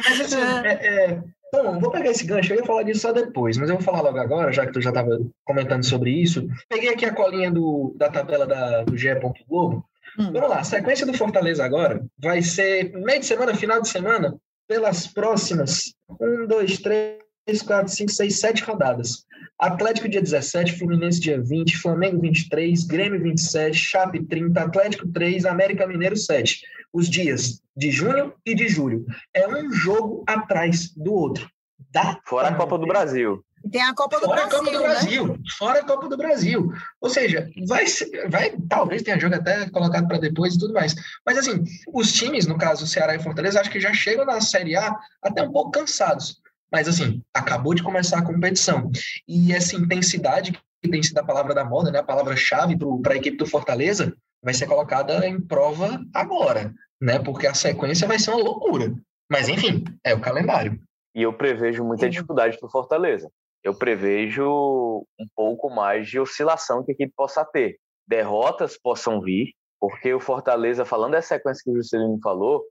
Mas assim, <laughs> é, é, Bom, vou pegar esse gancho, eu ia falar disso só depois, mas eu vou falar logo agora, já que tu já estava comentando sobre isso. Peguei aqui a colinha do, da tabela da, do GE. Globo. Hum. Vamos lá, a sequência do Fortaleza agora vai ser meio de semana, final de semana, pelas próximas 1, 2, 3, 4, 5, 6, 7 rodadas. Atlético dia 17, Fluminense dia 20, Flamengo 23, Grêmio 27, Chape 30, Atlético 3, América Mineiro 7 os dias de junho e de julho. É um jogo atrás do outro. Dá Fora a Copa do Brasil. Tem a Copa do Fora Brasil. A Copa do né? Brasil. Fora a Copa do Brasil. Ou seja, vai, vai talvez tenha jogo até colocado para depois e tudo mais. Mas assim, os times, no caso Ceará e Fortaleza, acho que já chegam na Série A até um pouco cansados. Mas assim, acabou de começar a competição. E essa intensidade que tem sido a palavra da moda, né, a palavra-chave para a equipe do Fortaleza, vai ser colocada em prova agora né? Porque a sequência vai ser uma loucura. Mas enfim, é o calendário. E eu prevejo muita dificuldade para o Fortaleza. Eu prevejo um pouco mais de oscilação que a equipe possa ter. Derrotas possam vir, porque o Fortaleza, falando da sequência que o Juscelino falou,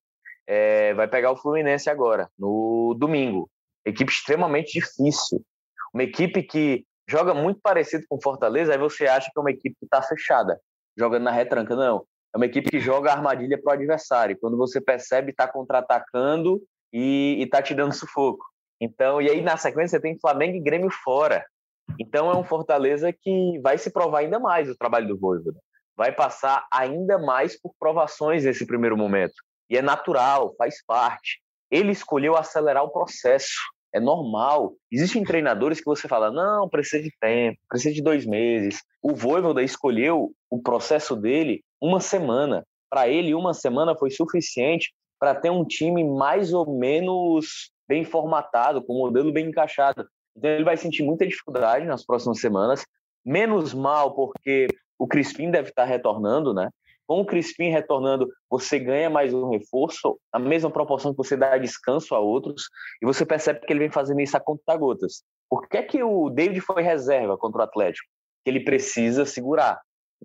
é, vai pegar o Fluminense agora, no domingo. Equipe extremamente difícil. Uma equipe que joga muito parecido com Fortaleza, aí você acha que é uma equipe que está fechada, jogando na retranca. Não. É uma equipe que joga a armadilha para o adversário. Quando você percebe, está contra-atacando e está te dando sufoco. Então, e aí na sequência você tem Flamengo e Grêmio fora. Então é um Fortaleza que vai se provar ainda mais o trabalho do Voivoda. Vai passar ainda mais por provações nesse primeiro momento. E é natural, faz parte. Ele escolheu acelerar o processo. É normal. Existem treinadores que você fala, não, precisa de tempo, precisa de dois meses. O Voivoda escolheu o processo dele uma semana. Para ele, uma semana foi suficiente para ter um time mais ou menos bem formatado, com um modelo bem encaixado. Então ele vai sentir muita dificuldade nas próximas semanas, menos mal porque o Crispim deve estar retornando, né? Com o Crispim retornando, você ganha mais um reforço, a mesma proporção que você dá descanso a outros, e você percebe que ele vem fazendo isso a conta-gotas. Por que, é que o David foi reserva contra o Atlético? Que ele precisa segurar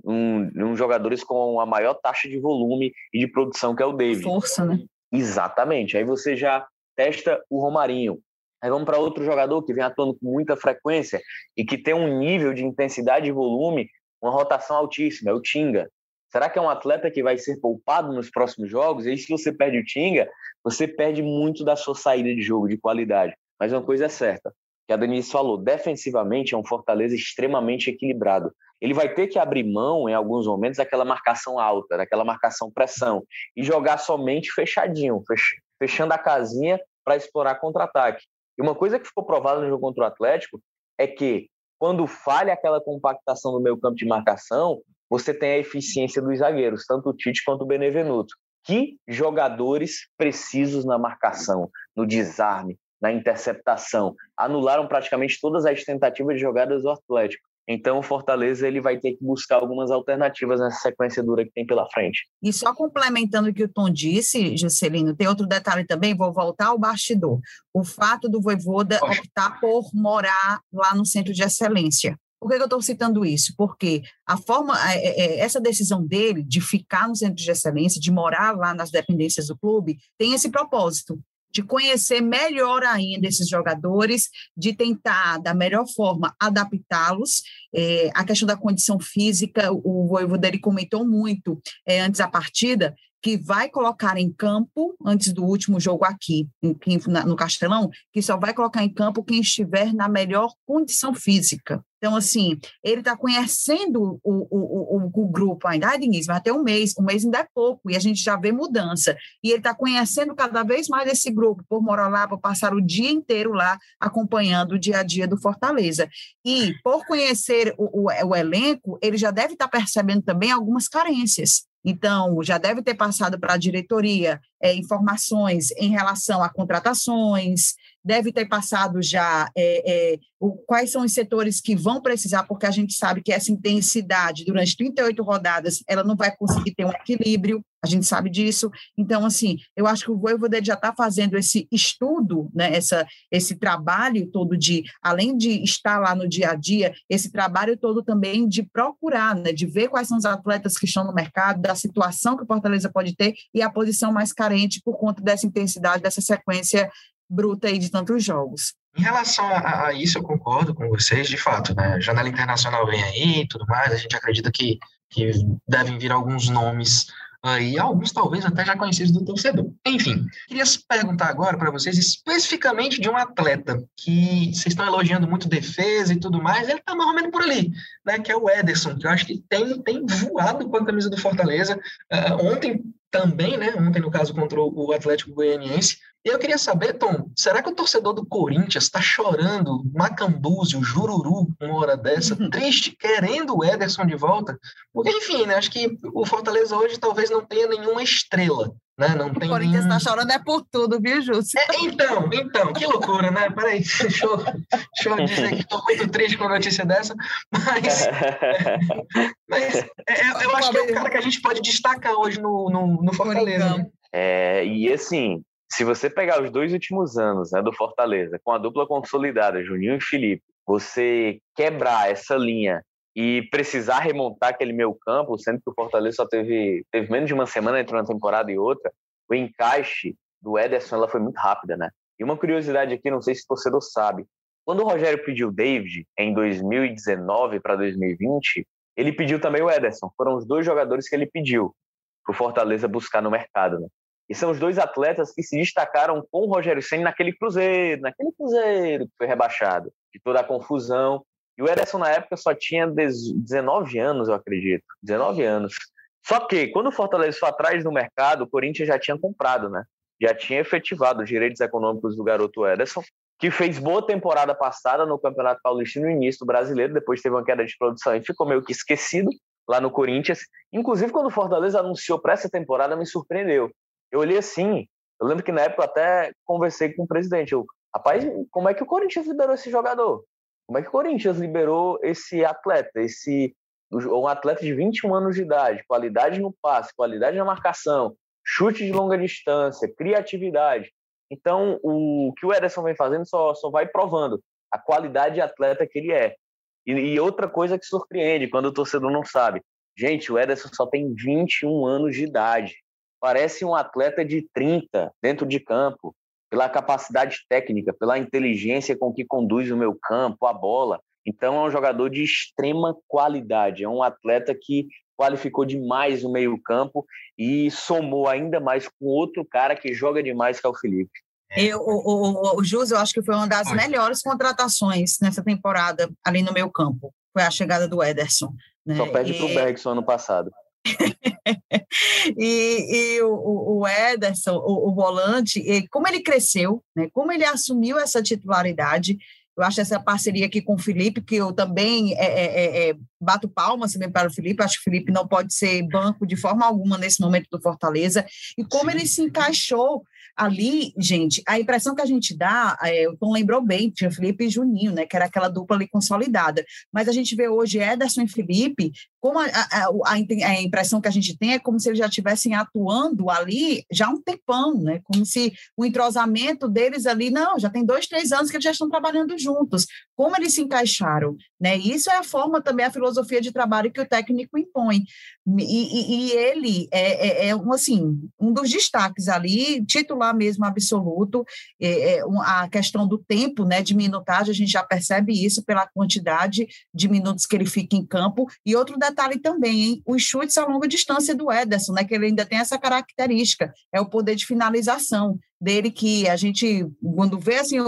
um, um jogadores com a maior taxa de volume e de produção, que é o David. Força, né? Exatamente. Aí você já testa o Romarinho. Aí vamos para outro jogador que vem atuando com muita frequência e que tem um nível de intensidade e volume, uma rotação altíssima, é o Tinga. Será que é um atleta que vai ser poupado nos próximos jogos? E aí, se você perde o Tinga, você perde muito da sua saída de jogo, de qualidade. Mas uma coisa é certa, que a Denise falou, defensivamente é um Fortaleza extremamente equilibrado. Ele vai ter que abrir mão, em alguns momentos, daquela marcação alta, daquela marcação pressão, e jogar somente fechadinho, fechando a casinha para explorar contra-ataque. E uma coisa que ficou provada no jogo contra o Atlético é que, quando falha aquela compactação no meio campo de marcação, você tem a eficiência dos zagueiros, tanto o Tite quanto o Benevenuto. Que jogadores precisos na marcação, no desarme, na interceptação. Anularam praticamente todas as tentativas de jogadas do Atlético. Então, o Fortaleza ele vai ter que buscar algumas alternativas nessa sequência dura que tem pela frente. E só complementando o que o Tom disse, Juscelino, tem outro detalhe também, vou voltar ao bastidor. O fato do Voivoda optar por morar lá no Centro de Excelência. Por que eu estou citando isso? Porque a forma, é, é, é, essa decisão dele de ficar no centro de excelência, de morar lá nas dependências do clube, tem esse propósito de conhecer melhor ainda esses jogadores, de tentar, da melhor forma, adaptá-los. É, a questão da condição física, o Voivo dele comentou muito é, antes da partida, que vai colocar em campo, antes do último jogo aqui, no Castelão, que só vai colocar em campo quem estiver na melhor condição física. Então, assim, ele está conhecendo o, o, o, o, grupo ainda, ah, Denise, vai ter um mês, um mês ainda é pouco, e a gente já vê mudança. E ele está conhecendo cada vez mais esse grupo, por morar lá, por passar o dia inteiro lá, acompanhando o dia a dia do Fortaleza. E, por conhecer o, o elenco, ele já deve estar tá percebendo também algumas carências. Então, já deve ter passado para a diretoria é, informações em relação a contratações, deve ter passado já é, é, o, quais são os setores que vão precisar, porque a gente sabe que essa intensidade durante 38 rodadas ela não vai conseguir ter um equilíbrio, a gente sabe disso. Então, assim, eu acho que o Voivoda já está fazendo esse estudo, né, essa, esse trabalho todo de, além de estar lá no dia a dia, esse trabalho todo também de procurar, né, de ver quais são os atletas que estão no mercado, da situação que o Fortaleza pode ter e a posição mais carente por conta dessa intensidade, dessa sequência bruta aí de tantos jogos. Em relação a, a, isso, eu concordo com vocês, de fato, né? A janela internacional vem aí e tudo mais, a gente acredita que, que devem vir alguns nomes aí, alguns talvez até já conhecidos do torcedor. Enfim, queria perguntar agora para vocês especificamente de um atleta que vocês estão elogiando muito defesa e tudo mais, ele está mais ou menos por ali, né? Que é o Ederson, que eu acho que tem, tem voado com a camisa do Fortaleza. Uh, ontem também, né? Ontem, no caso, contra o Atlético Goianiense, e eu queria saber, Tom, será que o torcedor do Corinthians está chorando Macambúzio, Jururu, uma hora dessa, uhum. triste, querendo o Ederson de volta? Porque, enfim, né, acho que o Fortaleza hoje talvez não tenha nenhuma estrela. Né? Não tem o Corinthians está chorando é por tudo, viu, Júcio? É, então, então, que loucura, né? Peraí, <laughs> deixa eu, deixa eu dizer que estou muito triste com a notícia dessa, mas, <laughs> mas é, é, eu acho que é o cara que a gente pode destacar hoje no, no, no Fortaleza. Né? É, e assim, se você pegar os dois últimos anos né, do Fortaleza, com a dupla consolidada, Juninho e Felipe, você quebrar essa linha e precisar remontar aquele meio campo, sendo que o Fortaleza só teve, teve menos de uma semana entre uma temporada e outra, o encaixe do Ederson ela foi muito rápida, né? E uma curiosidade aqui, não sei se o torcedor sabe, quando o Rogério pediu o David em 2019 para 2020, ele pediu também o Ederson. Foram os dois jogadores que ele pediu para o Fortaleza buscar no mercado, né? E são os dois atletas que se destacaram com o Rogério Senna naquele Cruzeiro, naquele Cruzeiro que foi rebaixado, de toda a confusão. E o Ederson, na época, só tinha 19 anos, eu acredito. 19 anos. Só que, quando o Fortaleza foi atrás no mercado, o Corinthians já tinha comprado, né? Já tinha efetivado os direitos econômicos do garoto Ederson, que fez boa temporada passada no Campeonato Paulista no início do brasileiro, depois teve uma queda de produção e ficou meio que esquecido lá no Corinthians. Inclusive, quando o Fortaleza anunciou para essa temporada, me surpreendeu eu olhei assim, eu lembro que na época eu até conversei com o presidente, eu, rapaz, como é que o Corinthians liberou esse jogador? Como é que o Corinthians liberou esse atleta, esse um atleta de 21 anos de idade, qualidade no passe, qualidade na marcação, chute de longa distância, criatividade. Então, o que o Ederson vem fazendo só, só vai provando a qualidade de atleta que ele é. E, e, outra coisa que surpreende, quando o torcedor não sabe. Gente, o Ederson só tem 21 anos de idade. Parece um atleta de 30 dentro de campo, pela capacidade técnica, pela inteligência com que conduz o meu campo, a bola. Então, é um jogador de extrema qualidade. É um atleta que qualificou demais o meio-campo e somou ainda mais com outro cara que joga demais, que é o Felipe. Eu, o, o, o Jus, eu acho que foi uma das melhores contratações nessa temporada ali no meio campo. Foi a chegada do Ederson. Né? Só perde para o Bergson ano passado. <laughs> e, e o, o, Ederson, o, o volante, como ele cresceu, né? como ele assumiu essa titularidade, eu acho essa parceria aqui com o Felipe, que eu também é, é, é, é bato palmas também para o Felipe, acho que o Felipe não pode ser banco de forma alguma nesse momento do Fortaleza, e como ele se encaixou ali, gente, a impressão que a gente dá, é, o Tom lembrou bem, tinha Felipe e Juninho, né, que era aquela dupla ali consolidada, mas a gente vê hoje Ederson e Felipe, como a, a, a, impressão que a gente tem é como se eles já estivessem atuando ali já há um tempão, né, como se o entrosamento deles ali, não, já tem dois, três anos que eles já estão trabalhando juntos, como eles se encaixaram, né, isso é a forma também, a filosofia de trabalho que o técnico impõe, e, e, e ele é, é, é, um, assim, um dos destaques ali, titular mesmo absoluto, é, é, a questão do tempo, né, de minutagem, a gente já percebe isso pela quantidade de minutos que ele fica em campo, e outro detalhe também, hein, os chutes a longa distância do Ederson, né, que ele ainda tem essa característica, é o poder de finalização, dele que a gente, quando vê assim,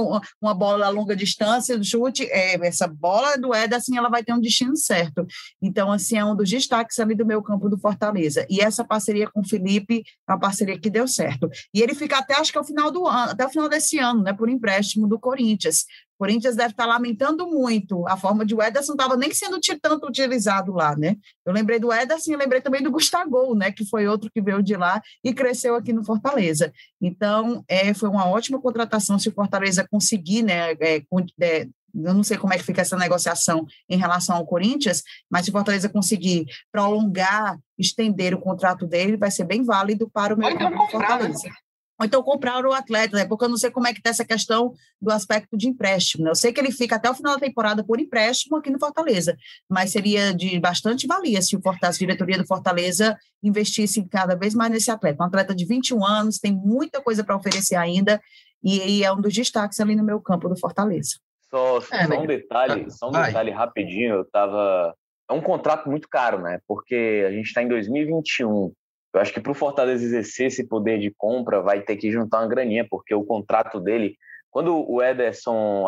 uma bola a longa distância, do chute, é, essa bola do Eder, assim, ela vai ter um destino certo. Então, assim, é um dos destaques ali do meu campo do Fortaleza. E essa parceria com o Felipe uma parceria que deu certo. E ele fica até, acho que é o final do ano, até o final desse ano, né, por empréstimo do Corinthians. Corinthians deve estar lamentando muito a forma de o Ederson estava nem sendo tanto utilizado lá, né? Eu lembrei do Ederson e lembrei também do Gustavo, né? Que foi outro que veio de lá e cresceu aqui no Fortaleza. Então, é, foi uma ótima contratação se o Fortaleza conseguir, né? É, é, eu não sei como é que fica essa negociação em relação ao Corinthians, mas se o Fortaleza conseguir prolongar, estender o contrato dele, vai ser bem válido para o meio campo do né? Fortaleza. Né? Ou então comprar o atleta, né? porque eu não sei como é que está essa questão do aspecto de empréstimo. Né? Eu sei que ele fica até o final da temporada por empréstimo aqui no Fortaleza, mas seria de bastante valia se o Fortaleza, a diretoria do Fortaleza investisse cada vez mais nesse atleta. Um atleta de 21 anos, tem muita coisa para oferecer ainda, e, e, é um dos destaques ali no meu campo do Fortaleza. Só, é, só um detalhe, só um detalhe rapidinho, eu estava é um contrato muito caro, né? Porque a gente está em 2021. Eu acho que para o Fortaleza exercer esse poder de compra, vai ter que juntar uma graninha, porque o contrato dele, quando o Ederson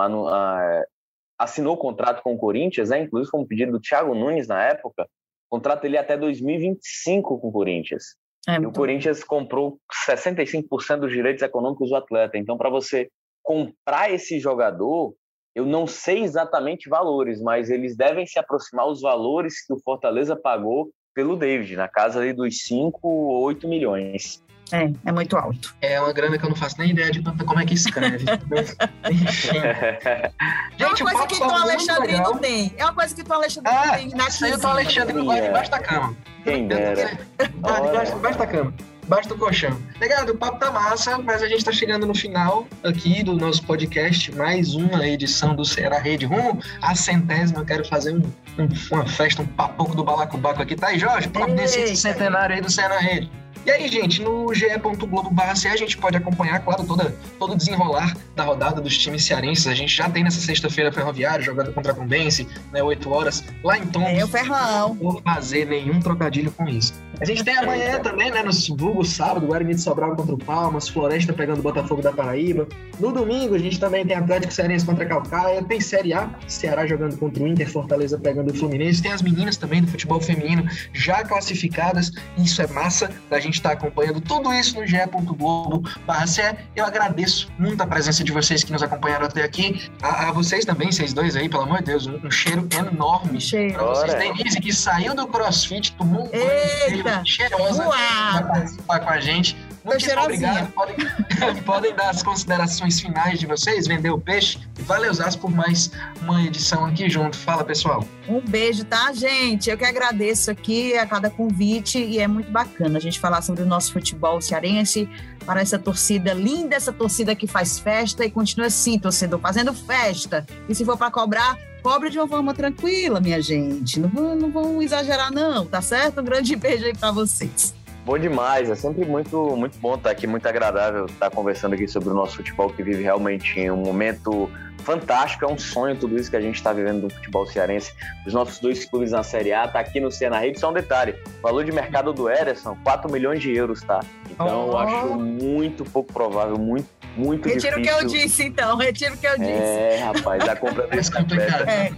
assinou o contrato com o Corinthians, né, inclusive com um pedido do Thiago Nunes na época, o contrato dele é até 2025 com o Corinthians. É, e o Corinthians comprou 65% dos direitos econômicos do atleta. Então, para você comprar esse jogador, eu não sei exatamente valores, mas eles devem se aproximar os valores que o Fortaleza pagou pelo David, na casa ali dos 5 ou 8 milhões. É, é muito alto. É uma grana que eu não faço nem ideia de como é que escreve. <laughs> Enfim. é uma coisa que o Alexandre não tem. É uma coisa que o Alexandre ah, não tem na Isso aí o Alexandre não vai debaixo da cama. Quem dera. Tá debaixo da cama debaixo do colchão. Legal, o papo tá massa, mas a gente tá chegando no final aqui do nosso podcast, mais uma edição do Ceará Rede Rumo, a centésima. Eu quero fazer um um, uma festa, um papoco do balacobaco aqui. Tá aí, Jorge? Providencia centenário aí do Cena Rede. E aí, gente, no ge.globo.br a gente pode acompanhar, claro, toda, todo o desenrolar da rodada dos times cearenses. A gente já tem nessa sexta-feira Ferroviário jogando contra a Condense, né, 8 horas, lá em Tom. É o Ferrão. Não vou fazer nenhum trocadilho com isso. A gente tem amanhã também, né, no vulgo sábado, Guarani de Sobral contra o Palmas, Floresta pegando o Botafogo da Paraíba. No domingo, a gente também tem Atlético Cearense contra a Calcaia, tem Série A, Ceará jogando contra o Inter, Fortaleza pegando o Fluminense, tem as meninas também do futebol feminino já classificadas, isso é massa da gente estar tá acompanhando tudo isso no ge.globo Eu agradeço muito a presença de vocês que nos acompanharam até aqui, a, a vocês também, vocês dois aí, pelo amor de Deus, um, um cheiro enorme cheiro. pra vocês. Denise, que saiu do CrossFit, tomou um banho cheirosa, vai participar com a gente. Muito obrigado. Podem, <laughs> podem dar as considerações finais de vocês, vender o peixe. Valeu, Zaz, por mais uma edição aqui junto. Fala, pessoal. Um beijo, tá, gente? Eu que agradeço aqui a cada convite e é muito bacana a gente falar sobre o nosso futebol cearense, para essa torcida linda, essa torcida que faz festa e continua assim, torcedor, fazendo festa. E se for para cobrar, cobre de uma forma tranquila, minha gente. Não vão, não vão exagerar, não, tá certo? Um grande <laughs> beijo aí para vocês. Bom demais, é sempre muito, muito bom estar aqui, muito agradável estar conversando aqui sobre o nosso futebol que vive realmente em um momento fantástico, é um sonho tudo isso que a gente está vivendo no futebol cearense. Os nossos dois clubes na Série A, tá aqui no Ceará Rede, só um detalhe, o valor de mercado do Ederson, 4 milhões de euros, tá? Então oh. eu acho muito pouco provável, muito, muito Retiro difícil. Retiro o que eu disse, então, retiro o que eu disse. É, rapaz, a compra <laughs> desse complicado. É.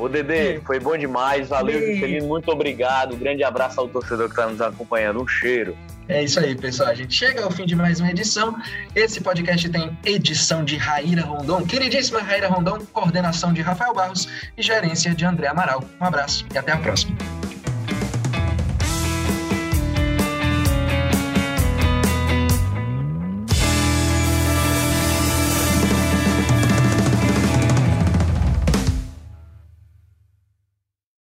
Ô, Dedê, foi bom demais. Valeu, Juscelino. Muito obrigado. Um grande abraço ao torcedor que está nos acompanhando. Um cheiro. É isso aí, pessoal. A gente chega ao fim de mais uma edição. Esse podcast tem edição de Raíra Rondon, queridíssima Raíra Rondon, coordenação de Rafael Barros e gerência de André Amaral. Um abraço e até a próxima.